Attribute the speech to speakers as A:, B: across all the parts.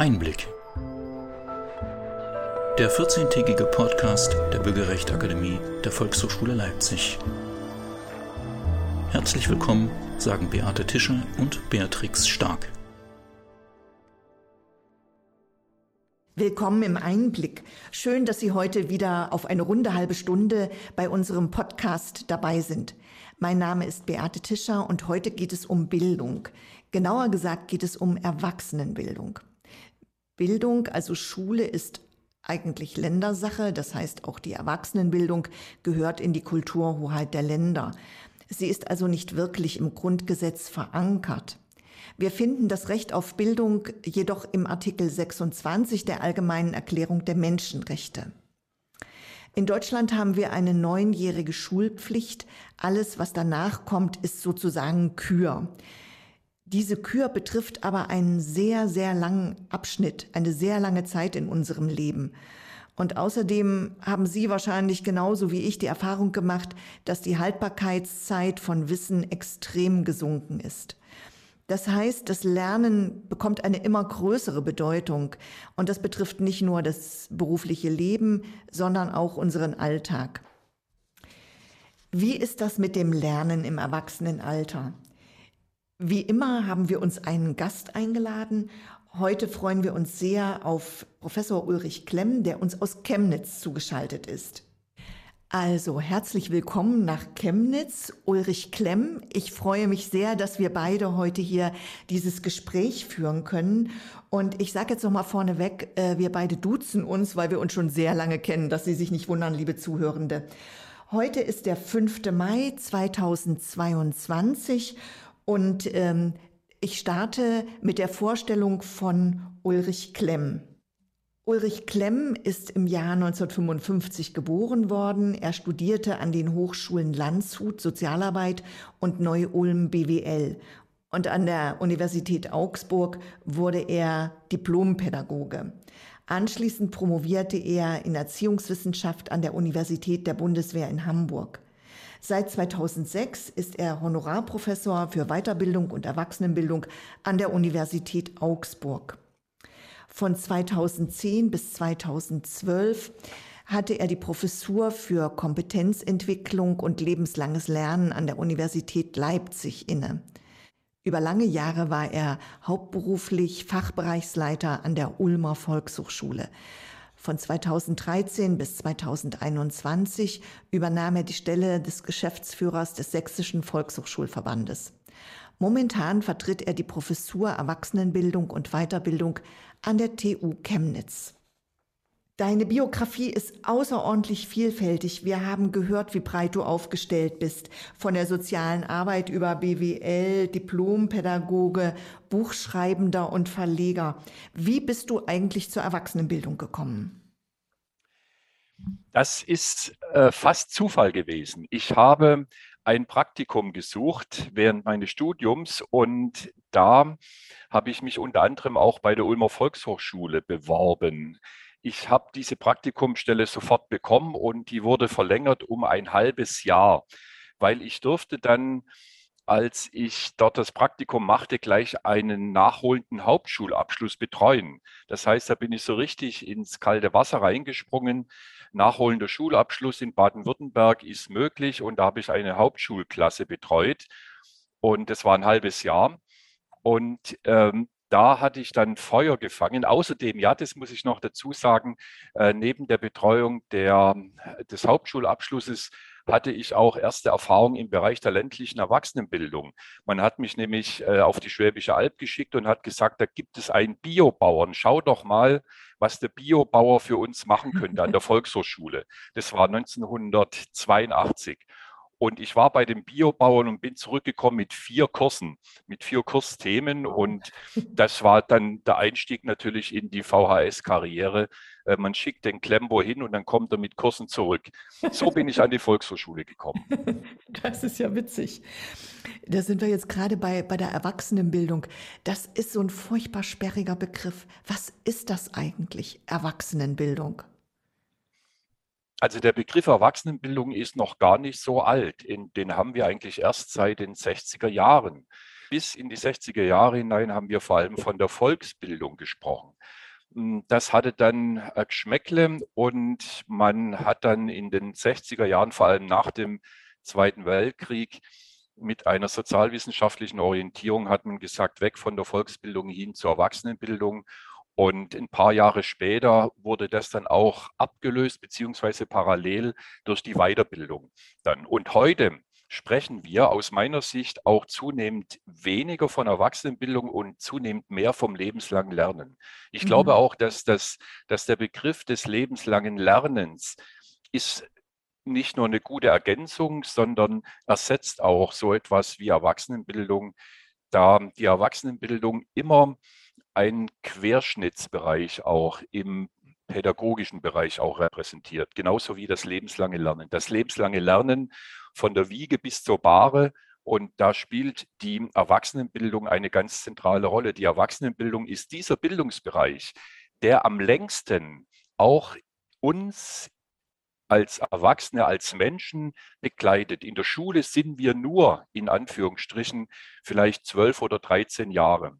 A: Einblick. Der 14-tägige Podcast der Bürgerrechtsakademie der Volkshochschule Leipzig. Herzlich willkommen, sagen Beate Tischer und Beatrix Stark.
B: Willkommen im Einblick. Schön, dass Sie heute wieder auf eine runde halbe Stunde bei unserem Podcast dabei sind. Mein Name ist Beate Tischer und heute geht es um Bildung. Genauer gesagt geht es um Erwachsenenbildung. Bildung, also Schule, ist eigentlich Ländersache, das heißt auch die Erwachsenenbildung gehört in die Kulturhoheit der Länder. Sie ist also nicht wirklich im Grundgesetz verankert. Wir finden das Recht auf Bildung jedoch im Artikel 26 der Allgemeinen Erklärung der Menschenrechte. In Deutschland haben wir eine neunjährige Schulpflicht. Alles, was danach kommt, ist sozusagen Kür. Diese Kür betrifft aber einen sehr, sehr langen Abschnitt, eine sehr lange Zeit in unserem Leben. Und außerdem haben Sie wahrscheinlich genauso wie ich die Erfahrung gemacht, dass die Haltbarkeitszeit von Wissen extrem gesunken ist. Das heißt, das Lernen bekommt eine immer größere Bedeutung und das betrifft nicht nur das berufliche Leben, sondern auch unseren Alltag. Wie ist das mit dem Lernen im Erwachsenenalter? Wie immer haben wir uns einen Gast eingeladen. Heute freuen wir uns sehr auf Professor Ulrich Klemm, der uns aus Chemnitz zugeschaltet ist. Also herzlich willkommen nach Chemnitz, Ulrich Klemm. Ich freue mich sehr, dass wir beide heute hier dieses Gespräch führen können. Und ich sage jetzt noch mal vorneweg, äh, wir beide duzen uns, weil wir uns schon sehr lange kennen, dass Sie sich nicht wundern, liebe Zuhörende. Heute ist der 5. Mai 2022 und ähm, ich starte mit der Vorstellung von Ulrich Klemm. Ulrich Klemm ist im Jahr 1955 geboren worden. Er studierte an den Hochschulen Landshut Sozialarbeit und Neu-Ulm BWL. Und an der Universität Augsburg wurde er Diplompädagoge. Anschließend promovierte er in Erziehungswissenschaft an der Universität der Bundeswehr in Hamburg. Seit 2006 ist er Honorarprofessor für Weiterbildung und Erwachsenenbildung an der Universität Augsburg. Von 2010 bis 2012 hatte er die Professur für Kompetenzentwicklung und lebenslanges Lernen an der Universität Leipzig inne. Über lange Jahre war er hauptberuflich Fachbereichsleiter an der Ulmer Volkshochschule. Von 2013 bis 2021 übernahm er die Stelle des Geschäftsführers des Sächsischen Volkshochschulverbandes. Momentan vertritt er die Professur Erwachsenenbildung und Weiterbildung an der TU Chemnitz. Deine Biografie ist außerordentlich vielfältig. Wir haben gehört, wie breit du aufgestellt bist. Von der sozialen Arbeit über BWL, Diplompädagoge, Buchschreibender und Verleger. Wie bist du eigentlich zur Erwachsenenbildung gekommen?
C: Das ist äh, fast Zufall gewesen. Ich habe ein Praktikum gesucht während meines Studiums und da habe ich mich unter anderem auch bei der Ulmer Volkshochschule beworben. Ich habe diese Praktikumstelle sofort bekommen und die wurde verlängert um ein halbes Jahr, weil ich durfte dann als ich dort das Praktikum machte, gleich einen nachholenden Hauptschulabschluss betreuen. Das heißt, da bin ich so richtig ins kalte Wasser reingesprungen, nachholender Schulabschluss in Baden-Württemberg ist möglich und da habe ich eine Hauptschulklasse betreut und das war ein halbes Jahr. Und ähm, da hatte ich dann Feuer gefangen. Außerdem, ja, das muss ich noch dazu sagen, äh, neben der Betreuung der, des Hauptschulabschlusses hatte ich auch erste Erfahrungen im Bereich der ländlichen Erwachsenenbildung. Man hat mich nämlich äh, auf die Schwäbische Alb geschickt und hat gesagt, da gibt es einen Biobauern. Schau doch mal, was der Biobauer für uns machen könnte an der Volkshochschule. Das war 1982. Und ich war bei den Biobauern und bin zurückgekommen mit vier Kursen, mit vier Kursthemen. Und das war dann der Einstieg natürlich in die VHS-Karriere. Äh, man schickt den Klembo hin und dann kommt er mit Kursen zurück. So bin ich an die Volkshochschule gekommen.
B: Das ist ja witzig. Da sind wir jetzt gerade bei, bei der Erwachsenenbildung. Das ist so ein furchtbar sperriger Begriff. Was ist das eigentlich, Erwachsenenbildung?
C: Also der Begriff Erwachsenenbildung ist noch gar nicht so alt. den haben wir eigentlich erst seit den 60er Jahren. bis in die 60er Jahre hinein haben wir vor allem von der Volksbildung gesprochen. Hm, das hatte dann ein Geschmäckle und man hat dann in den 60er Jahren, vor allem nach dem Zweiten Weltkrieg, mit einer sozialwissenschaftlichen Orientierung hat man gesagt, weg von der Volksbildung hin zur Erwachsenenbildung. Und ein paar Jahre später wurde das dann auch abgelöst, beziehungsweise parallel durch die Weiterbildung dann. Und heute sprechen wir aus meiner Sicht auch zunehmend weniger von Erwachsenenbildung und zunehmend mehr vom lebenslangen Lernen. Ich mhm. glaube auch, dass, das, dass der Begriff des lebenslangen Lernens ist nicht nur eine gute Ergänzung, sondern ersetzt auch so etwas wie Erwachsenenbildung, da die Erwachsenenbildung immer einen Querschnittsbereich auch im pädagogischen Bereich auch repräsentiert, genauso wie das lebenslange Lernen. Das lebenslange Lernen von der Wiege bis zur Bahre und da spielt die Erwachsenenbildung eine ganz zentrale Rolle. Die Erwachsenenbildung ist dieser Bildungsbereich, der am längsten auch uns als Erwachsene, als Menschen begleitet. In der Schule sind wir nur, in Anführungsstrichen, vielleicht zwölf oder 13 Jahre.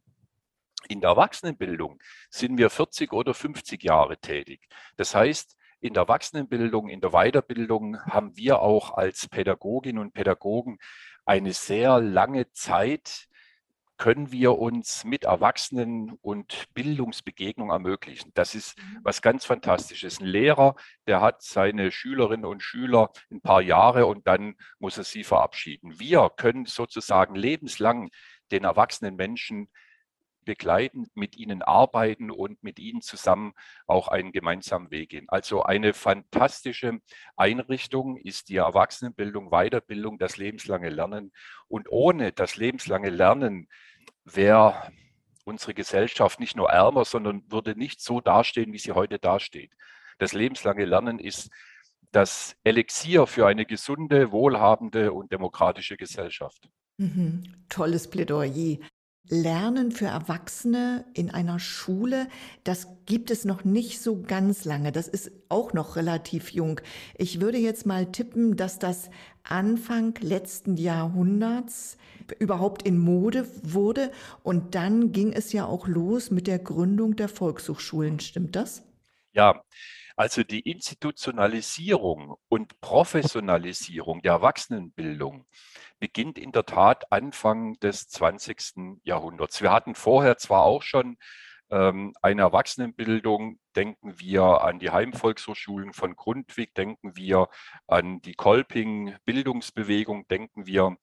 C: In der Erwachsenenbildung sind wir 40 oder 50 Jahre tätig. Das heißt, in der Erwachsenenbildung, in der Weiterbildung haben wir auch als Pädagoginnen und Pädagogen eine sehr lange Zeit können wir uns mit Erwachsenen und Bildungsbegegnung ermöglichen. Das ist mhm. was ganz Fantastisches. Ein Lehrer, der hat seine Schülerinnen und Schüler ein paar Jahre und dann muss er sie verabschieden. Wir können sozusagen lebenslang den erwachsenen Menschen begleiten, mit ihnen arbeiten und mit ihnen zusammen auch einen gemeinsamen Weg gehen. Also eine fantastische Einrichtung ist die Erwachsenenbildung, Weiterbildung, das lebenslange Lernen. Und ohne das lebenslange Lernen wäre unsere Gesellschaft nicht nur ärmer, sondern würde nicht so dastehen, wie sie heute dasteht. Das lebenslange Lernen ist das Elixier für eine gesunde, wohlhabende und demokratische Gesellschaft.
B: Mhm. Tolles Plädoyer. Lernen für Erwachsene in einer Schule, das gibt es noch nicht so ganz lange. Das ist auch noch relativ jung. Ich würde jetzt mal tippen, dass das Anfang letzten Jahrhunderts überhaupt in Mode wurde. Und dann ging es ja auch los mit der Gründung der Volkshochschulen. Stimmt das?
C: Ja, also die Institutionalisierung und Professionalisierung der Erwachsenenbildung beginnt in der Tat Anfang des 20. Jahrhunderts. Wir hatten vorher zwar auch schon ähm, eine Erwachsenenbildung, denken wir an die Heimvolkshochschulen von Grundtvig, denken wir an die Kolping-Bildungsbewegung, denken wir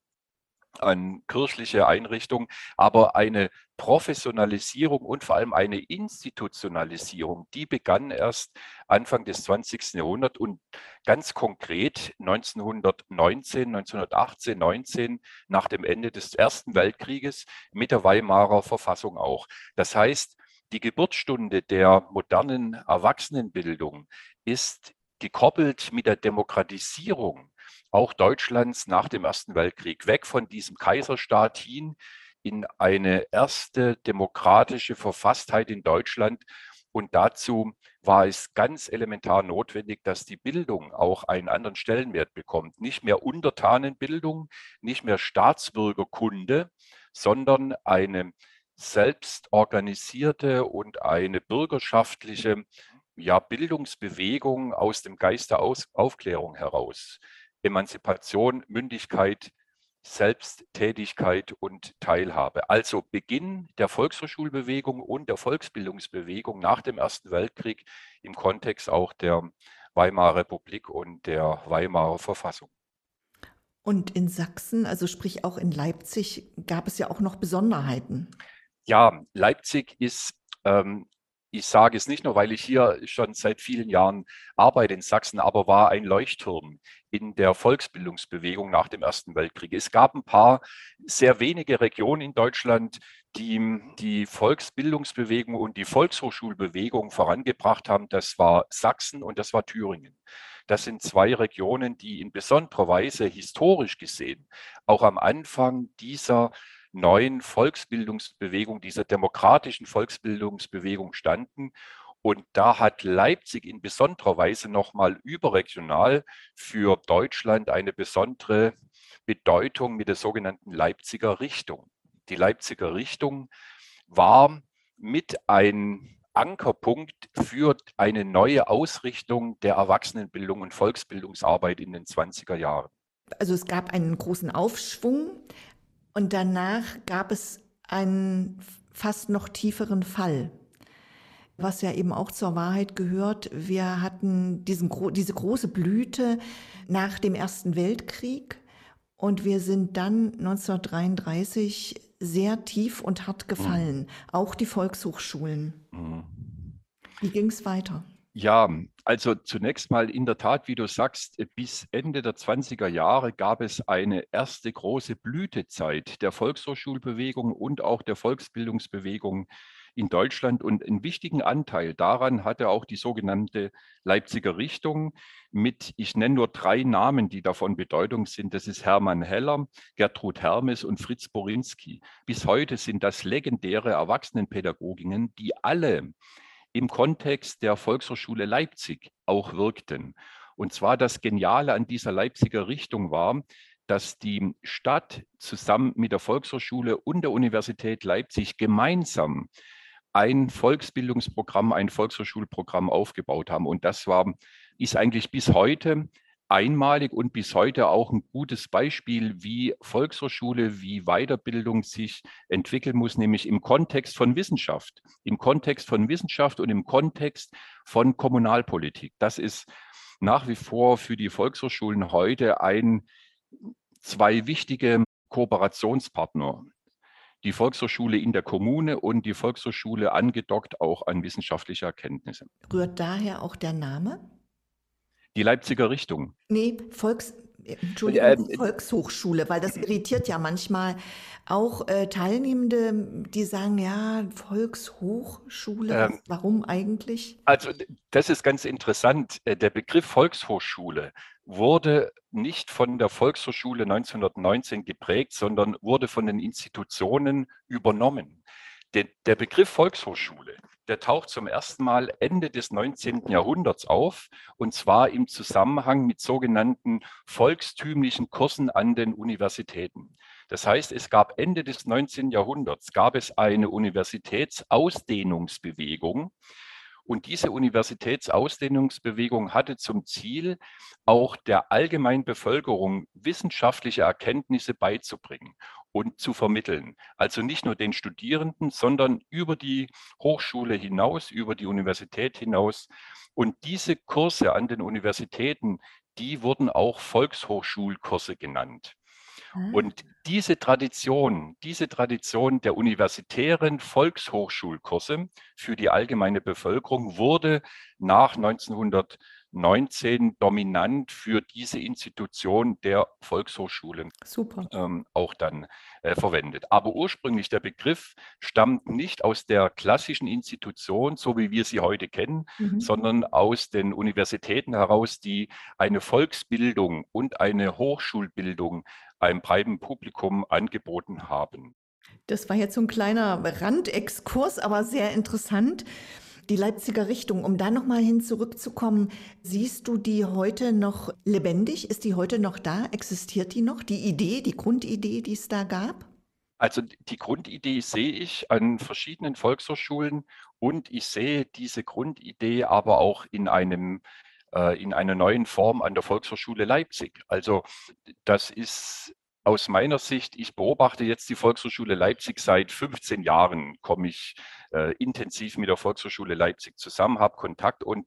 C: an kirchliche Einrichtungen, aber eine Professionalisierung und vor allem eine Institutionalisierung, die begann erst Anfang des 20. Jahrhunderts und ganz konkret 1919, 1918, 19 nach dem Ende des Ersten Weltkrieges mit der Weimarer Verfassung auch. Das heißt, die Geburtsstunde der modernen Erwachsenenbildung ist gekoppelt mit der Demokratisierung auch Deutschlands nach dem Ersten Weltkrieg, weg von diesem Kaiserstaat hin in eine erste demokratische Verfasstheit in Deutschland. Und dazu war es ganz elementar notwendig, dass die Bildung auch einen anderen Stellenwert bekommt. Nicht mehr Untertanenbildung, nicht mehr Staatsbürgerkunde, sondern eine selbstorganisierte und eine bürgerschaftliche ja, Bildungsbewegung aus dem Geist der Aus Aufklärung heraus. Emanzipation, Mündigkeit, Selbsttätigkeit und Teilhabe. Also Beginn der Volkshochschulbewegung und der Volksbildungsbewegung nach dem Ersten Weltkrieg im Kontext auch der Weimarer Republik und der Weimarer Verfassung.
B: Und in Sachsen, also sprich auch in Leipzig, gab es ja auch noch Besonderheiten.
C: Ja, Leipzig ist ähm, ich sage es nicht nur, weil ich hier schon seit vielen Jahren arbeite in Sachsen, aber war ein Leuchtturm in der Volksbildungsbewegung nach dem Ersten Weltkrieg. Es gab ein paar sehr wenige Regionen in Deutschland, die die Volksbildungsbewegung und die Volkshochschulbewegung vorangebracht haben. Das war Sachsen und das war Thüringen. Das sind zwei Regionen, die in besonderer Weise historisch gesehen auch am Anfang dieser neuen Volksbildungsbewegung, dieser demokratischen Volksbildungsbewegung standen. Und da hat Leipzig in besonderer Weise nochmal überregional für Deutschland eine besondere Bedeutung mit der sogenannten Leipziger Richtung. Die Leipziger Richtung war mit ein Ankerpunkt für eine neue Ausrichtung der Erwachsenenbildung und Volksbildungsarbeit in den 20er Jahren.
B: Also es gab einen großen Aufschwung und danach gab es einen fast noch tieferen Fall. Was ja eben auch zur Wahrheit gehört, wir hatten diesen, diese große Blüte nach dem Ersten Weltkrieg und wir sind dann 1933 sehr tief und hart gefallen, mhm. auch die Volkshochschulen. Mhm. Wie ging es weiter?
C: Ja, also zunächst mal in der Tat, wie du sagst, bis Ende der 20er Jahre gab es eine erste große Blütezeit der Volkshochschulbewegung und auch der Volksbildungsbewegung in Deutschland. Und einen wichtigen Anteil daran hatte auch die sogenannte Leipziger Richtung mit, ich nenne nur drei Namen, die davon Bedeutung sind. Das ist Hermann Heller, Gertrud Hermes und Fritz Borinski. Bis heute sind das legendäre Erwachsenenpädagoginnen, die alle im Kontext der Volkshochschule Leipzig auch wirkten. Und zwar das Geniale an dieser Leipziger Richtung war, dass die Stadt zusammen mit der Volkshochschule und der Universität Leipzig gemeinsam ein Volksbildungsprogramm, ein Volkshochschulprogramm aufgebaut haben. Und das war, ist eigentlich bis heute einmalig und bis heute auch ein gutes Beispiel, wie Volkshochschule, wie Weiterbildung sich entwickeln muss, nämlich im Kontext von Wissenschaft, im Kontext von Wissenschaft und im Kontext von Kommunalpolitik. Das ist nach wie vor für die Volkshochschulen heute ein, zwei wichtige Kooperationspartner. Die Volkshochschule in der Kommune und die Volkshochschule angedockt auch an wissenschaftliche Erkenntnisse.
B: Rührt daher auch der Name?
C: Die Leipziger Richtung.
B: Nee, Volks, Entschuldigung, ähm, Volkshochschule, weil das irritiert ja manchmal auch äh, Teilnehmende, die sagen, ja, Volkshochschule, ähm, warum eigentlich?
C: Also das ist ganz interessant. Äh, der Begriff Volkshochschule wurde nicht von der Volkshochschule 1919 geprägt, sondern wurde von den Institutionen übernommen. Der, der Begriff Volkshochschule der taucht zum ersten Mal Ende des 19. Jahrhunderts auf, und zwar im Zusammenhang mit sogenannten volkstümlichen Kursen an den Universitäten. Das heißt, es gab Ende des 19. Jahrhunderts, gab es eine Universitätsausdehnungsbewegung, und diese Universitätsausdehnungsbewegung hatte zum Ziel, auch der allgemeinen Bevölkerung wissenschaftliche Erkenntnisse beizubringen und zu vermitteln. Also nicht nur den Studierenden, sondern über die Hochschule hinaus, über die Universität hinaus. Und diese Kurse an den Universitäten, die wurden auch Volkshochschulkurse genannt. Ah. Und diese Tradition, diese Tradition der universitären Volkshochschulkurse für die allgemeine Bevölkerung wurde nach 1900 19 dominant für diese Institution der Volkshochschule ähm, auch dann äh, verwendet. Aber ursprünglich der Begriff stammt nicht aus der klassischen Institution, so wie wir sie heute kennen, mhm. sondern aus den Universitäten heraus, die eine Volksbildung und eine Hochschulbildung einem breiten Publikum angeboten haben.
B: Das war jetzt so ein kleiner Randexkurs, aber sehr interessant die Leipziger Richtung, um da nochmal hin zurückzukommen, siehst du die heute noch lebendig? Ist die heute noch da? Existiert die noch? Die Idee, die Grundidee, die es da gab?
C: Also die Grundidee sehe ich an verschiedenen Volkshochschulen und ich sehe diese Grundidee aber auch in einem äh, in einer neuen Form an der Volkshochschule Leipzig. Also das ist aus meiner Sicht, ich beobachte jetzt die Volkshochschule Leipzig seit 15 Jahren, komme ich äh, intensiv mit der Volkshochschule Leipzig zusammen, habe Kontakt und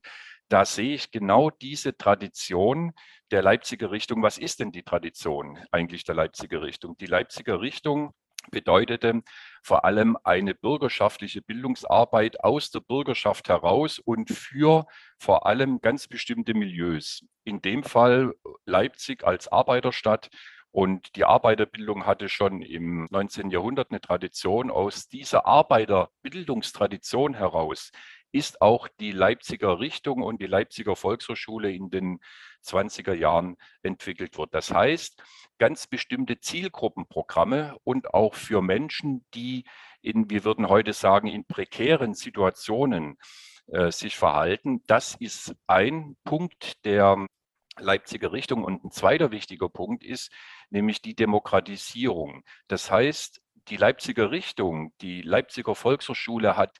C: da sehe ich genau diese Tradition der Leipziger Richtung. Was ist denn die Tradition eigentlich der Leipziger Richtung? Die Leipziger Richtung bedeutete vor allem eine bürgerschaftliche Bildungsarbeit aus der Bürgerschaft heraus und für vor allem ganz bestimmte Milieus. In dem Fall Leipzig als Arbeiterstadt und die Arbeiterbildung hatte schon im 19. Jahrhundert eine Tradition. Aus dieser Arbeiterbildungstradition heraus ist auch die Leipziger Richtung und die Leipziger Volkshochschule in den 20er Jahren entwickelt worden. Das heißt, ganz bestimmte Zielgruppenprogramme und auch für Menschen, die in, wir würden heute sagen, in prekären Situationen äh, sich verhalten. Das ist ein Punkt der Leipziger Richtung. Und ein zweiter wichtiger Punkt ist nämlich die Demokratisierung. Das heißt, die Leipziger Richtung, die Leipziger Volkshochschule hat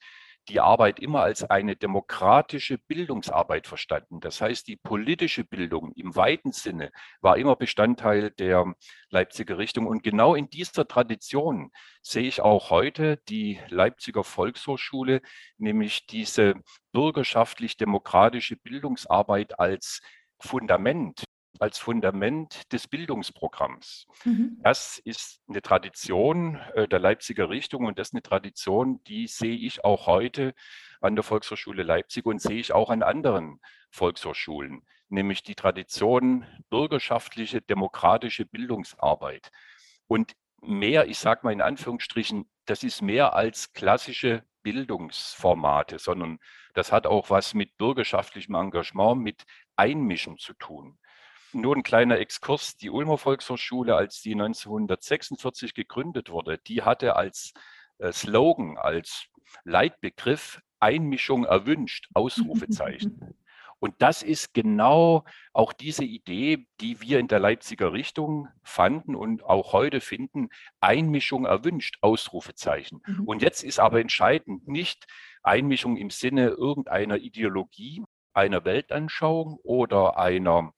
C: die Arbeit immer als eine demokratische Bildungsarbeit verstanden. Das heißt, die politische Bildung im weiten Sinne war immer Bestandteil der Leipziger Richtung. Und genau in dieser Tradition sehe ich auch heute die Leipziger Volkshochschule, nämlich diese bürgerschaftlich-demokratische Bildungsarbeit als Fundament als Fundament des Bildungsprogramms. Mhm. Das ist eine Tradition äh, der Leipziger Richtung und das ist eine Tradition, die sehe ich auch heute an der Volkshochschule Leipzig und sehe ich auch an anderen Volkshochschulen, nämlich die Tradition bürgerschaftliche, demokratische Bildungsarbeit. Und mehr, ich sage mal in Anführungsstrichen, das ist mehr als klassische Bildungsformate, sondern das hat auch was mit bürgerschaftlichem Engagement, mit Einmischen zu tun. Nur ein kleiner Exkurs. Die Ulmer Volkshochschule, als die 1946 gegründet wurde, die hatte als äh, Slogan, als Leitbegriff Einmischung erwünscht, Ausrufezeichen. Und das ist genau auch diese Idee, die wir in der Leipziger Richtung fanden und auch heute finden, Einmischung erwünscht, Ausrufezeichen. Mhm. Und jetzt ist aber entscheidend nicht Einmischung im Sinne irgendeiner Ideologie, einer Weltanschauung oder einer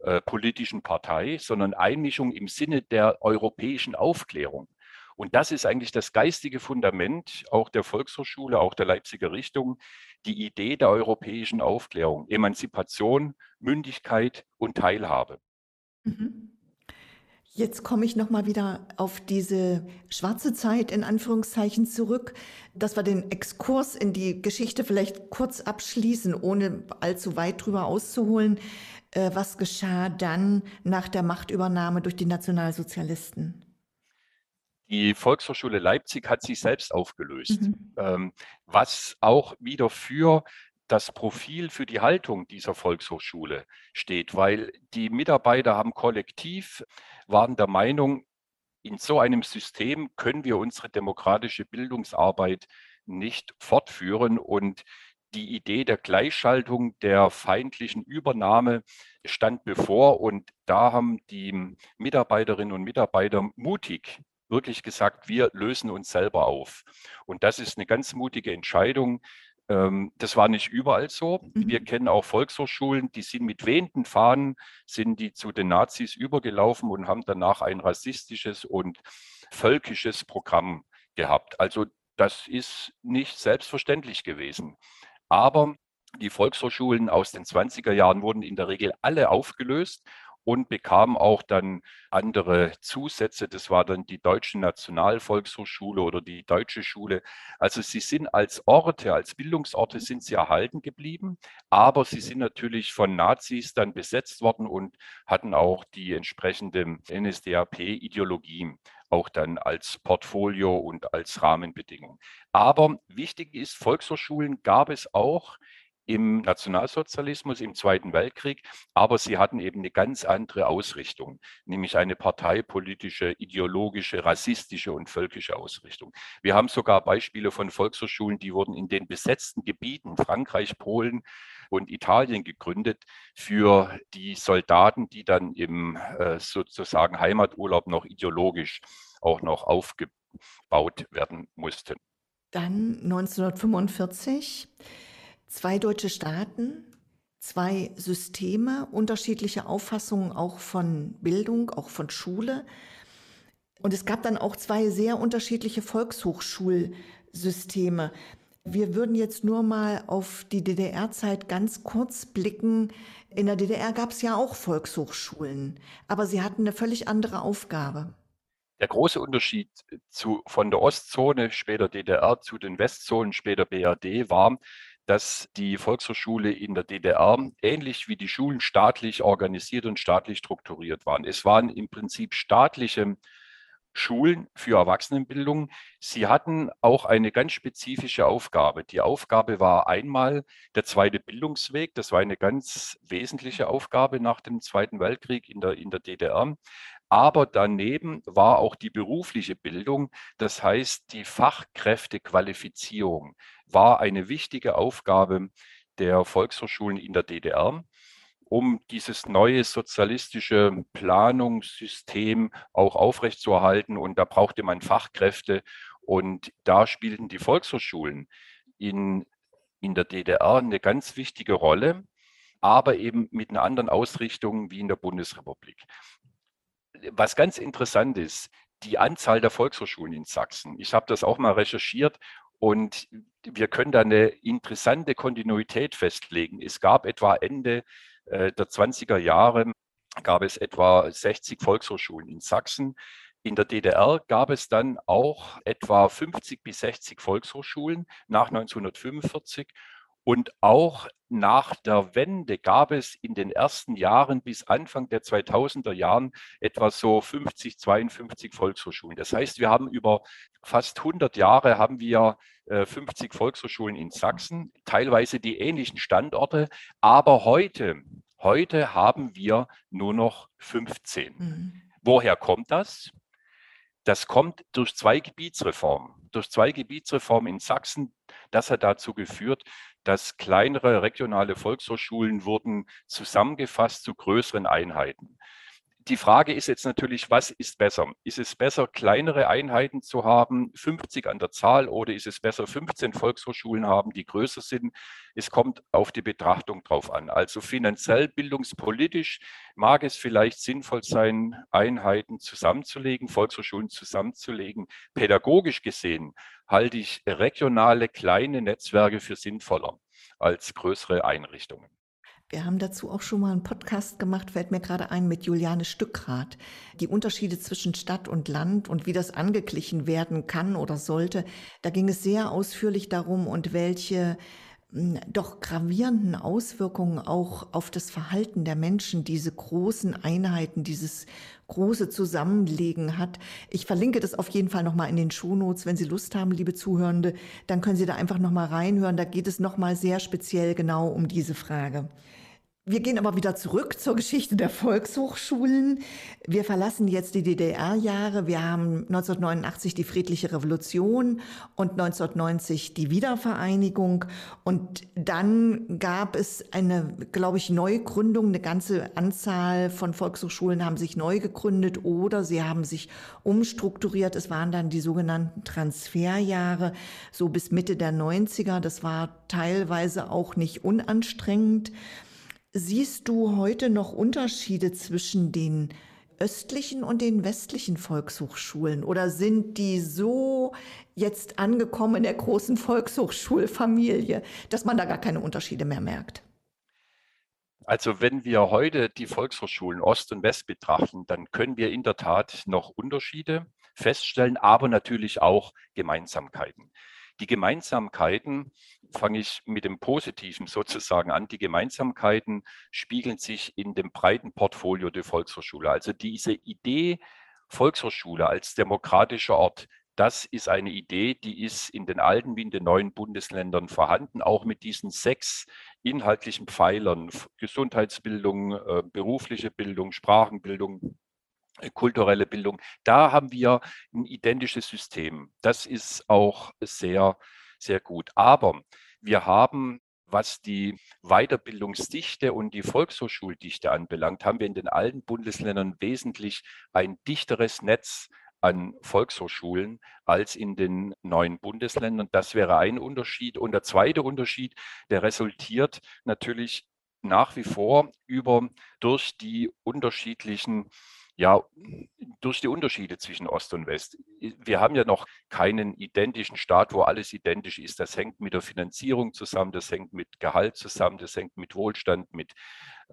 C: äh, politischen Partei, sondern Einmischung im Sinne der europäischen Aufklärung. Und das ist eigentlich das geistige Fundament auch der Volkshochschule, auch der Leipziger Richtung, die Idee der europäischen Aufklärung, Emanzipation, Mündigkeit und Teilhabe.
B: Mhm. Jetzt komme ich noch mal wieder auf diese schwarze Zeit in Anführungszeichen zurück, dass wir den Exkurs in die Geschichte vielleicht kurz abschließen, ohne allzu weit drüber auszuholen. Äh, was geschah dann nach der Machtübernahme durch die Nationalsozialisten?
C: Die Volkshochschule Leipzig hat sich selbst aufgelöst, mhm. Ähm, was auch wieder für das Profil für die Haltung dieser Volkshochschule steht, weil die Mitarbeiter haben kollektiv, waren der Meinung, in so einem System können wir unsere demokratische Bildungsarbeit nicht fortführen und die Idee der Gleichschaltung, der feindlichen Übernahme stand bevor. Und da haben die Mitarbeiterinnen und Mitarbeiter mutig wirklich gesagt, wir lösen uns selber auf. Und das ist eine ganz mutige Entscheidung. Ähm, das war nicht überall so. Mhm. Wir kennen auch Volkshochschulen, die sind mit wehenden Fahnen, sind die zu den Nazis übergelaufen und haben danach ein rassistisches und völkisches Programm gehabt. Also das ist nicht selbstverständlich gewesen. Aber die Volkshochschulen aus den 20er Jahren wurden in der Regel alle aufgelöst und bekamen auch dann andere Zusätze. Das war dann die Deutsche Nationalvolkshochschule oder die Deutsche Schule. Also sie sind als Orte, als Bildungsorte sind sie erhalten geblieben, aber sie sind natürlich von Nazis dann besetzt worden und hatten auch die entsprechende NSDAP-Ideologie auch dann als Portfolio und als Rahmenbedingung. Aber wichtig ist, Volkshochschulen gab es auch im Nationalsozialismus, im Zweiten Weltkrieg, aber sie hatten eben eine ganz andere Ausrichtung, nämlich eine parteipolitische, ideologische, rassistische und völkische Ausrichtung. Wir haben sogar Beispiele von Volkshochschulen, die wurden in den besetzten Gebieten, Frankreich, Polen und Italien gegründet, für die Soldaten, die dann im äh, sozusagen Heimaturlaub noch ideologisch auch noch aufgebaut werden mussten.
B: Dann 1945 zwei deutsche Staaten, zwei Systeme, unterschiedliche Auffassungen auch von Bildung, auch von Schule. Und es gab dann auch zwei sehr unterschiedliche Volkshochschulsysteme. Wir würden jetzt nur mal auf die DDR-Zeit ganz kurz blicken. In der DDR gab es ja auch Volkshochschulen, aber sie hatten eine völlig andere Aufgabe.
C: Der große Unterschied zu, von der Ostzone, später DDR, zu den Westzonen, später BRD, war, dass die Volkshochschule in der DDR ähnlich wie die Schulen staatlich organisiert und staatlich strukturiert waren. Es waren im Prinzip staatliche Schulen für Erwachsenenbildung. Sie hatten auch eine ganz spezifische Aufgabe. Die Aufgabe war einmal der zweite Bildungsweg. Das war eine ganz wesentliche Aufgabe nach dem Zweiten Weltkrieg in der, in der DDR. Aber daneben war auch die berufliche Bildung, das heißt die Fachkräftequalifizierung, war eine wichtige Aufgabe der Volkshochschulen in der DDR. um dieses neue sozialistische Planungssystem auch aufrechtzuerhalten. Und da brauchte man Fachkräfte. Und da spielten die Volkshochschulen in, in der DDR eine ganz wichtige Rolle, aber eben mit einer anderen Ausrichtung wie in der Bundesrepublik. Was ganz interessant ist, die Anzahl der Volkshochschulen in Sachsen. Ich habe das auch mal recherchiert und wir können da eine interessante Kontinuität festlegen. Es gab etwa Ende äh, der 20er Jahre gab es etwa 60 Volkshochschulen in Sachsen. In der DDR gab es dann auch etwa 50 bis 60 Volkshochschulen nach 1945 und auch nach der Wende gab es in den ersten Jahren bis Anfang der 2000er Jahren etwa so 50, 52 Volkshochschulen. Das heißt, wir haben über fast 100 Jahre haben wir 50 äh, Volkshochschulen in Sachsen, teilweise die ähnlichen Standorte. Aber heute, heute haben wir nur noch 15. Mhm. Woher kommt das? Das kommt durch zwei Gebietsreformen. Durch zwei Gebietsreformen in Sachsen. Das hat dazu geführt, dass kleinere regionale Volkshochschulen wurden zusammengefasst zu größeren Einheiten die Frage ist jetzt natürlich, was ist besser? Ist es besser, kleinere Einheiten zu haben, 50 an der Zahl, oder ist es besser, 15 Volkshochschulen haben, die größer sind? Es kommt auf die Betrachtung drauf an. Also finanziell, bildungspolitisch mag es vielleicht sinnvoll sein, Einheiten zusammenzulegen, Volkshochschulen zusammenzulegen. Pädagogisch gesehen halte ich regionale kleine Netzwerke für sinnvoller als größere Einrichtungen.
B: Wir haben dazu auch schon mal einen Podcast gemacht, fällt mir gerade ein, mit Juliane Stückrath. Die Unterschiede zwischen Stadt und Land und wie das angeglichen werden kann oder sollte. Da ging es sehr ausführlich darum und welche doch gravierenden Auswirkungen auch auf das Verhalten der Menschen diese großen Einheiten, dieses große Zusammenlegen hat. Ich verlinke das auf jeden Fall nochmal in den Shownotes, wenn Sie Lust haben, liebe Zuhörende, dann können Sie da einfach nochmal reinhören. Da geht es nochmal sehr speziell genau um diese Frage. Wir gehen aber wieder zurück zur Geschichte der Volkshochschulen. Wir verlassen jetzt die DDR-Jahre. Wir haben 1989 die friedliche Revolution und 1990 die Wiedervereinigung. Und dann gab es eine, glaube ich, Neugründung. Eine ganze Anzahl von Volkshochschulen haben sich neu gegründet oder sie haben sich umstrukturiert. Es waren dann die sogenannten Transferjahre, so bis Mitte der 90er. Das war teilweise auch nicht unanstrengend. Siehst du heute noch Unterschiede zwischen den östlichen und den westlichen Volkshochschulen oder sind die so jetzt angekommen in der großen Volkshochschulfamilie, dass man da gar keine Unterschiede mehr merkt?
C: Also wenn wir heute die Volkshochschulen Ost und West betrachten, dann können wir in der Tat noch Unterschiede feststellen, aber natürlich auch Gemeinsamkeiten. Die Gemeinsamkeiten, fange ich mit dem Positiven sozusagen an, die Gemeinsamkeiten spiegeln sich in dem breiten Portfolio der Volkshochschule. Also diese Idee Volkshochschule als demokratischer Ort, das ist eine Idee, die ist in den alten wie in den neuen Bundesländern vorhanden, auch mit diesen sechs inhaltlichen Pfeilern, Gesundheitsbildung, äh, berufliche Bildung, Sprachenbildung, äh, kulturelle Bildung. Da haben wir ein identisches System. Das ist auch sehr, sehr gut. Aber wir haben, was die Weiterbildungsdichte und die Volkshochschuldichte anbelangt, haben wir in den alten Bundesländern wesentlich ein dichteres Netz an Volkshochschulen als in den neuen Bundesländern. Das wäre ein Unterschied. Und der zweite Unterschied, der resultiert natürlich nach wie vor über durch die unterschiedlichen ja, durch die Unterschiede zwischen Ost und West. Wir haben ja noch keinen identischen Staat, wo alles identisch ist. Das hängt mit der Finanzierung zusammen, das hängt mit Gehalt zusammen, das hängt mit Wohlstand, mit,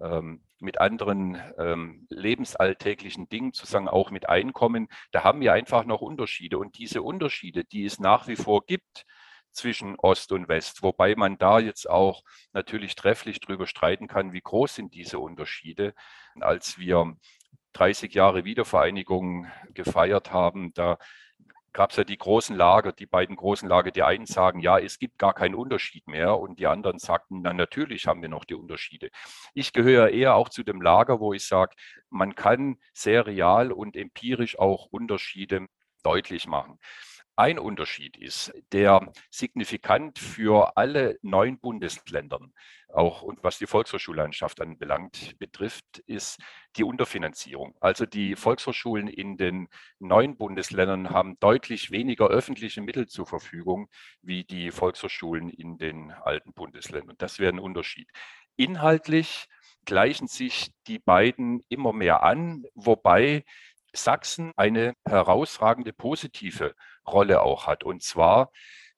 C: ähm, mit anderen ähm, lebensalltäglichen Dingen zusammen, auch mit Einkommen. Da haben wir einfach noch Unterschiede. Und diese Unterschiede, die es nach wie vor gibt, zwischen Ost und West, wobei man da jetzt auch natürlich trefflich drüber streiten kann, wie groß sind diese Unterschiede. Als wir 30 Jahre Wiedervereinigung gefeiert haben, da gab es ja die großen Lager, die beiden großen Lager. Die einen sagen, ja, es gibt gar keinen Unterschied mehr und die anderen sagten, na natürlich haben wir noch die Unterschiede. Ich gehöre eher auch zu dem Lager, wo ich sage, man kann sehr real und empirisch auch Unterschiede deutlich machen. Ein Unterschied ist, der signifikant für alle neun Bundesländern, auch und was die Volkshochschullandschaft anbelangt, betrifft, ist die Unterfinanzierung. Also die Volkshochschulen in den neuen Bundesländern haben deutlich weniger öffentliche Mittel zur Verfügung wie die Volkshochschulen in den alten Bundesländern. Das wäre ein Unterschied. Inhaltlich gleichen sich die beiden immer mehr an, wobei Sachsen eine herausragende positive Rolle auch hat. Und zwar,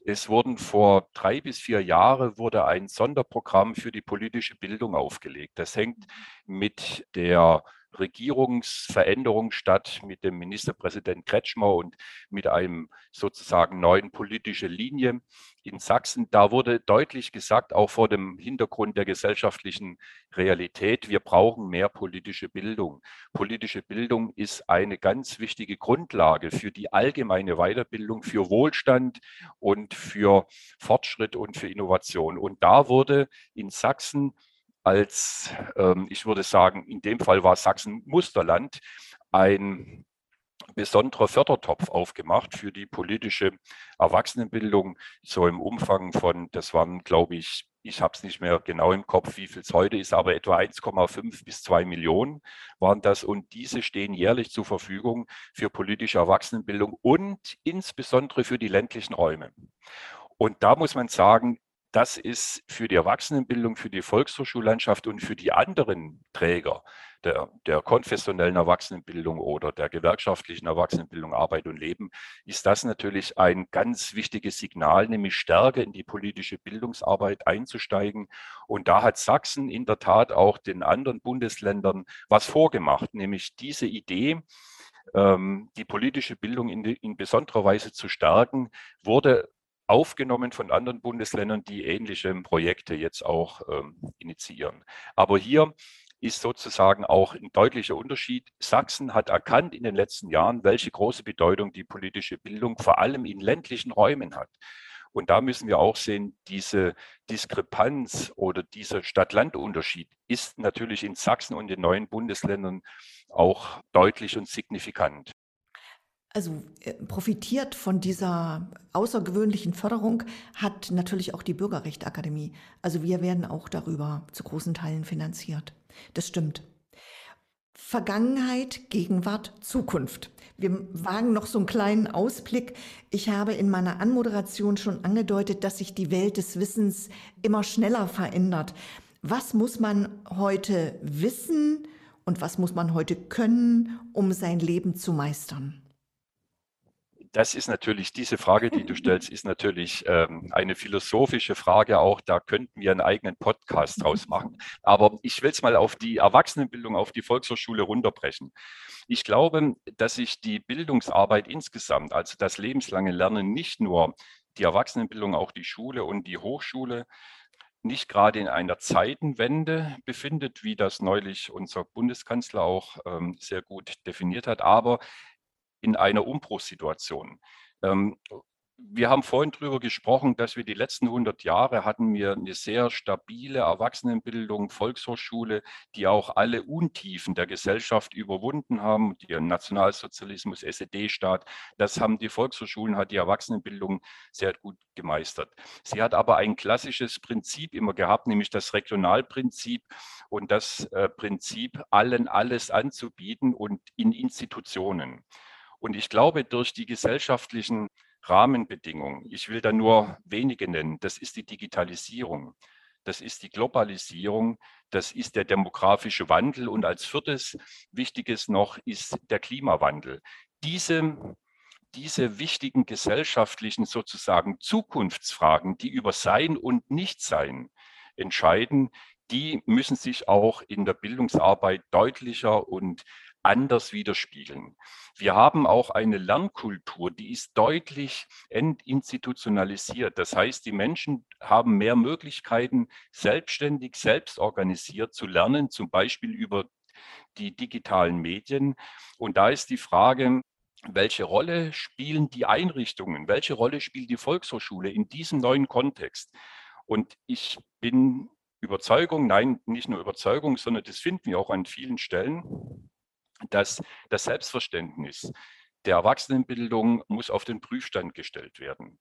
C: es wurden vor drei bis vier Jahren wurde ein Sonderprogramm für die politische Bildung aufgelegt. Das hängt mit der Regierungsveränderung statt mit dem Ministerpräsident Kretschmer und mit einem sozusagen neuen politische Linie in Sachsen. Da wurde deutlich gesagt, auch vor dem Hintergrund der gesellschaftlichen Realität, wir brauchen mehr politische Bildung. Politische Bildung ist eine ganz wichtige Grundlage für die allgemeine Weiterbildung, für Wohlstand und für Fortschritt und für Innovation. Und da wurde in Sachsen als, ähm, ich würde sagen, in dem Fall war Sachsen Musterland, ein besonderer Fördertopf aufgemacht für die politische Erwachsenenbildung, so im Umfang von, das waren, glaube ich, ich habe es nicht mehr genau im Kopf, wie viel es heute ist, aber etwa 1,5 bis 2 Millionen waren das. Und diese stehen jährlich zur Verfügung für politische Erwachsenenbildung und insbesondere für die ländlichen Räume. Und da muss man sagen, das ist für die Erwachsenenbildung, für die Volkshochschullandschaft und für die anderen Träger der, der konfessionellen Erwachsenenbildung oder der gewerkschaftlichen Erwachsenenbildung Arbeit und Leben, ist das natürlich ein ganz wichtiges Signal, nämlich stärker in die politische Bildungsarbeit einzusteigen. Und da hat Sachsen in der Tat auch den anderen Bundesländern was vorgemacht, nämlich diese Idee, ähm, die politische Bildung in, in besonderer Weise zu stärken, wurde aufgenommen von anderen Bundesländern, die ähnliche Projekte jetzt auch ähm, initiieren. Aber hier ist sozusagen auch ein deutlicher Unterschied. Sachsen hat erkannt in den letzten Jahren, welche große Bedeutung die politische Bildung vor allem in ländlichen Räumen hat. Und da müssen wir auch sehen, diese Diskrepanz oder dieser Stadt-Land-Unterschied ist natürlich in Sachsen und den neuen Bundesländern auch deutlich und signifikant.
B: Also äh, profitiert von dieser außergewöhnlichen Förderung hat natürlich auch die Bürgerrechtsakademie. Also wir werden auch darüber zu großen Teilen finanziert. Das stimmt. Vergangenheit, Gegenwart, Zukunft. Wir wagen noch so einen kleinen Ausblick. Ich habe in meiner Anmoderation schon angedeutet, dass sich die Welt des Wissens immer schneller verändert. Was muss man heute wissen und was muss man heute können, um sein Leben zu meistern?
C: Das ist natürlich, diese Frage, die du stellst, ist natürlich ähm, eine philosophische Frage auch. Da könnten wir einen eigenen Podcast draus machen. Aber ich will es mal auf die Erwachsenenbildung, auf die Volkshochschule runterbrechen. Ich glaube, dass sich die Bildungsarbeit insgesamt, also das lebenslange Lernen, nicht nur die Erwachsenenbildung, auch die Schule und die Hochschule, nicht gerade in einer Zeitenwende befindet, wie das neulich unser Bundeskanzler auch ähm, sehr gut definiert hat, aber in einer Umbruchssituation. Ähm, wir haben vorhin darüber gesprochen, dass wir die letzten 100 Jahre hatten wir eine sehr stabile Erwachsenenbildung, Volkshochschule, die auch alle Untiefen der Gesellschaft überwunden haben, der Nationalsozialismus, SED-Staat. Das haben die Volkshochschulen, hat die Erwachsenenbildung sehr gut gemeistert. Sie hat aber ein klassisches Prinzip immer gehabt, nämlich das Regionalprinzip und das äh, Prinzip, allen alles anzubieten und in Institutionen. Und ich glaube, durch die gesellschaftlichen Rahmenbedingungen, ich will da nur wenige nennen, das ist die Digitalisierung, das ist die Globalisierung, das ist der demografische Wandel und als viertes Wichtiges noch ist der Klimawandel. Diese, diese wichtigen gesellschaftlichen sozusagen Zukunftsfragen, die über Sein und Nichtsein entscheiden, die müssen sich auch in der Bildungsarbeit deutlicher und anders widerspiegeln. Wir haben auch eine Lernkultur, die ist deutlich entinstitutionalisiert. Das heißt, die Menschen haben mehr Möglichkeiten, selbstständig, selbstorganisiert zu lernen, zum Beispiel über die digitalen Medien. Und da ist die Frage, welche Rolle spielen die Einrichtungen, welche Rolle spielt die Volkshochschule in diesem neuen Kontext? Und ich bin Überzeugung, nein, nicht nur Überzeugung, sondern das finden wir auch an vielen Stellen, dass das Selbstverständnis der Erwachsenenbildung muss auf den Prüfstand gestellt werden.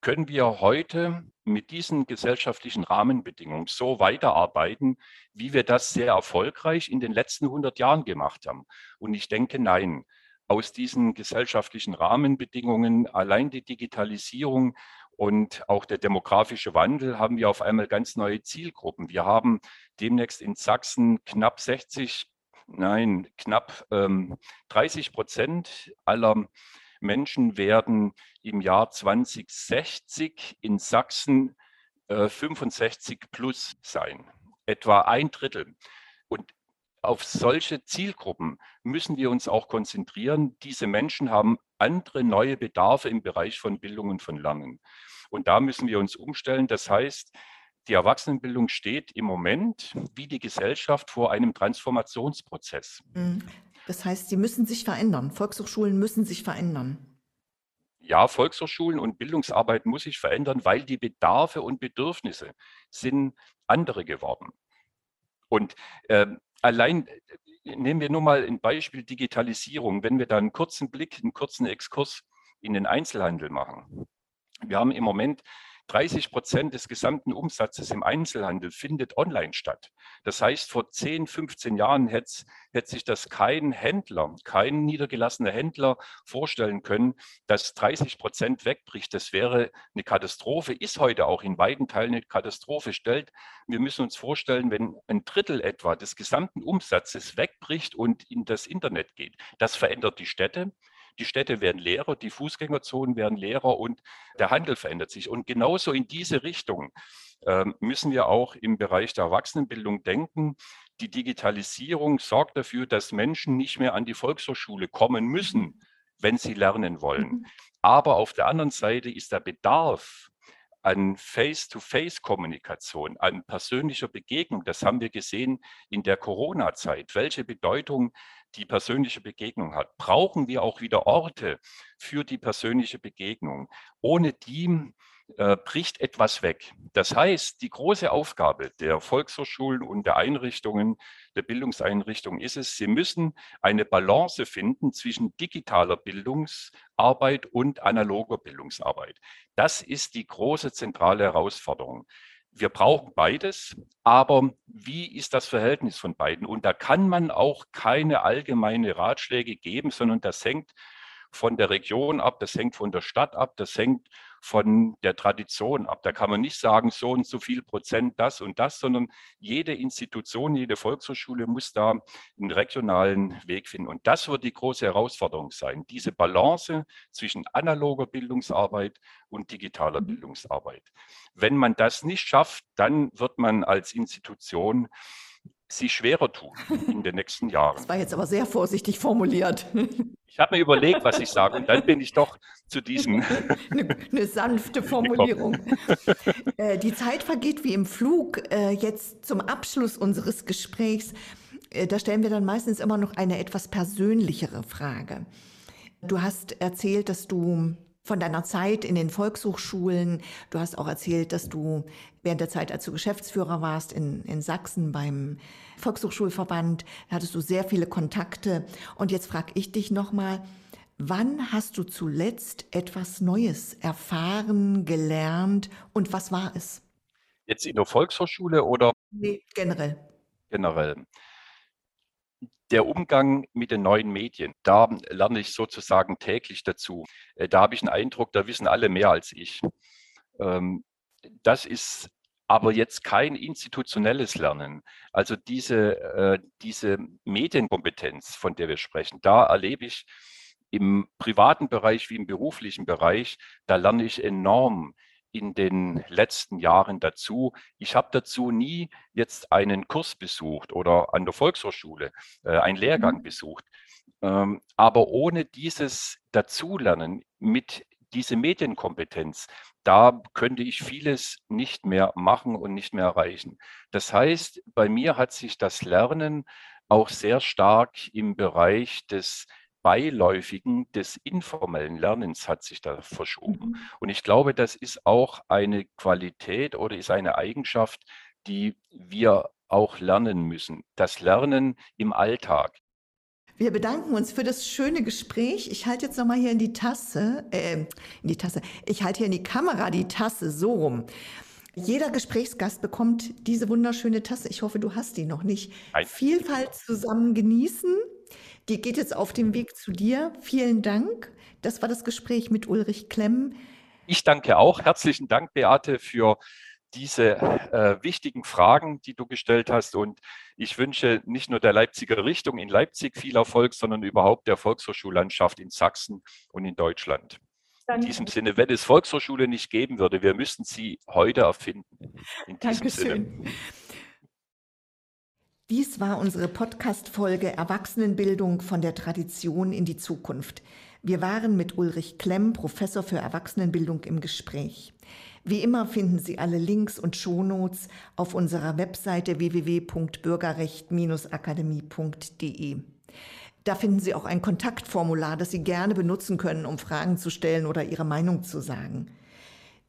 C: Können wir heute mit diesen gesellschaftlichen Rahmenbedingungen so weiterarbeiten, wie wir das sehr erfolgreich in den letzten 100 Jahren gemacht haben? Und ich denke, nein. Aus diesen gesellschaftlichen Rahmenbedingungen, allein die Digitalisierung und auch der demografische Wandel, haben wir auf einmal ganz neue Zielgruppen. Wir haben demnächst in Sachsen knapp 60 nein, knapp ähm, 30 Prozent aller Menschen werden im Jahr 2060 in Sachsen äh, 65 plus sein. Etwa ein Drittel. Und auf solche Zielgruppen müssen wir uns auch konzentrieren. Diese Menschen haben andere neue Bedarfe im Bereich von Bildung und von Lernen. Und da müssen wir uns umstellen. Das heißt, die Erwachsenenbildung steht im Moment wie die Gesellschaft vor einem Transformationsprozess.
B: Mhm. Das heißt, sie müssen sich verändern. Volkshochschulen müssen sich verändern.
C: Ja, Volkshochschulen und Bildungsarbeit muss sich verändern, weil die Bedarfe und Bedürfnisse sind andere geworden. Und äh, allein nehmen wir nur mal ein Beispiel Digitalisierung. Wenn wir da einen kurzen Blick, einen kurzen Exkurs in den Einzelhandel machen. Wir haben im Moment 30 Prozent des gesamten Umsatzes im Einzelhandel findet online statt. Das heißt, vor 10, 15 Jahren hätte, hätte sich das kein Händler, kein niedergelassener Händler vorstellen können, dass 30 Prozent wegbricht. Das wäre eine Katastrophe, ist heute auch in weiten Teilen eine Katastrophe. Stellt, wir müssen uns vorstellen, wenn ein Drittel etwa des gesamten Umsatzes wegbricht und in das Internet geht, das verändert die Städte, die Städte werden leerer, die Fußgängerzonen werden leerer und der Handel verändert sich. Und genauso in diese Richtung äh, müssen wir auch im Bereich der Erwachsenenbildung denken. Die Digitalisierung sorgt dafür, dass Menschen nicht mehr an die Volkshochschule kommen müssen, wenn sie lernen wollen. Mhm. Aber auf der anderen Seite ist der Bedarf an Face-to-Face-Kommunikation, an persönlicher Begegnung, das haben wir gesehen in der Corona-Zeit, welche Bedeutung die persönliche Begegnung hat. Brauchen wir auch wieder Orte für die persönliche Begegnung. Ohne die äh, bricht etwas weg. Das heißt, die große Aufgabe der Volkshochschulen und der Einrichtungen, der Bildungseinrichtungen ist es, sie müssen eine Balance finden zwischen digitaler Bildungsarbeit und analoger Bildungsarbeit. Das ist die große zentrale Herausforderung. Wir brauchen beides, aber wie ist das Verhältnis von beiden? Und da kann man auch keine allgemeine Ratschläge geben, sondern das hängt von der Region ab, das hängt von der Stadt ab, das hängt von der Tradition ab. Da kann man nicht sagen, so und so viel Prozent das und das, sondern jede Institution, jede Volkshochschule muss da einen regionalen Weg finden. Und das wird die große Herausforderung sein, diese Balance zwischen analoger Bildungsarbeit und digitaler mhm. Bildungsarbeit. Wenn man das nicht schafft, dann wird man als Institution sich schwerer tun in den nächsten Jahren.
B: Das war jetzt aber sehr vorsichtig formuliert.
C: Ich habe mir überlegt, was ich sage, und dann bin ich doch zu diesem.
B: eine, eine sanfte Formulierung. Äh, die Zeit vergeht wie im Flug. Äh, jetzt zum Abschluss unseres Gesprächs, äh, da stellen wir dann meistens immer noch eine etwas persönlichere Frage. Du hast erzählt, dass du von deiner Zeit in den Volkshochschulen. Du hast auch erzählt, dass du während der Zeit, als du Geschäftsführer warst in, in Sachsen beim Volkshochschulverband, hattest du sehr viele Kontakte. Und jetzt frage ich dich nochmal, wann hast du zuletzt etwas Neues erfahren, gelernt und was war es?
C: Jetzt in der Volkshochschule oder?
B: Nee, generell.
C: Generell der Umgang mit den neuen Medien, da lerne ich sozusagen täglich dazu. Äh, da habe ich einen Eindruck, da wissen alle mehr als ich. Ähm, das ist aber jetzt kein institutionelles Lernen. Also diese, äh, diese Medienkompetenz, von der wir sprechen, da erlebe ich im privaten Bereich wie im beruflichen Bereich, da lerne ich enorm in den letzten Jahren dazu. Ich habe dazu nie jetzt einen Kurs besucht oder an der Volkshochschule äh, einen Lehrgang mhm. besucht. Ähm, aber ohne dieses Dazulernen mit dieser Medienkompetenz, da könnte ich vieles nicht mehr machen und nicht mehr erreichen. Das heißt, bei mir hat sich das Lernen auch sehr stark im Bereich des Beiläufigen des informellen Lernens hat sich da verschoben. Mhm. Und ich glaube, das ist auch eine Qualität oder ist eine Eigenschaft, die wir auch lernen müssen. Das Lernen im Alltag.
B: Wir bedanken uns für das schöne Gespräch. Ich halte jetzt nochmal hier in die Tasse, äh, in die Tasse. Ich halte hier in die Kamera die Tasse so rum. Jeder Gesprächsgast bekommt diese wunderschöne Tasse. Ich hoffe, du hast die noch nicht. Nein. Vielfalt zusammen genießen. Die geht jetzt auf dem Weg zu dir. Vielen Dank. Das war das Gespräch mit Ulrich Klemm.
C: Ich danke auch. Herzlichen Dank, Beate, für diese äh, wichtigen Fragen, die du gestellt hast. Und ich wünsche nicht nur der Leipziger Richtung in Leipzig viel Erfolg, sondern überhaupt der Volkshochschullandschaft in Sachsen und in Deutschland. Danke. In diesem Sinne, wenn es Volkshochschule nicht geben würde, wir müssten sie heute erfinden. In diesem Dankeschön. Sinne.
B: Dies war unsere Podcast-Folge Erwachsenenbildung von der Tradition in die Zukunft. Wir waren mit Ulrich Klemm, Professor für Erwachsenenbildung, im Gespräch. Wie immer finden Sie alle Links und Shownotes auf unserer Webseite www.bürgerrecht-akademie.de. Da finden Sie auch ein Kontaktformular, das Sie gerne benutzen können, um Fragen zu stellen oder Ihre Meinung zu sagen.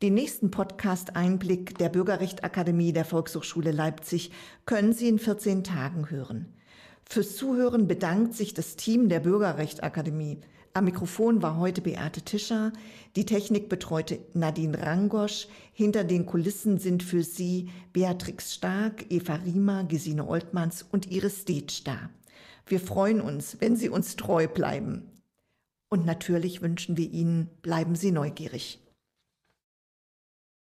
B: Den nächsten Podcast-Einblick der Bürgerrechtsakademie der Volkshochschule Leipzig können Sie in 14 Tagen hören. Fürs Zuhören bedankt sich das Team der Bürgerrechtsakademie. Am Mikrofon war heute Beate Tischer, die Technik betreute Nadine Rangosch, hinter den Kulissen sind für Sie Beatrix Stark, Eva Riemer, Gesine Oltmanns und Iris Stetsch da. Wir freuen uns, wenn Sie uns treu bleiben. Und natürlich wünschen wir Ihnen, bleiben Sie neugierig.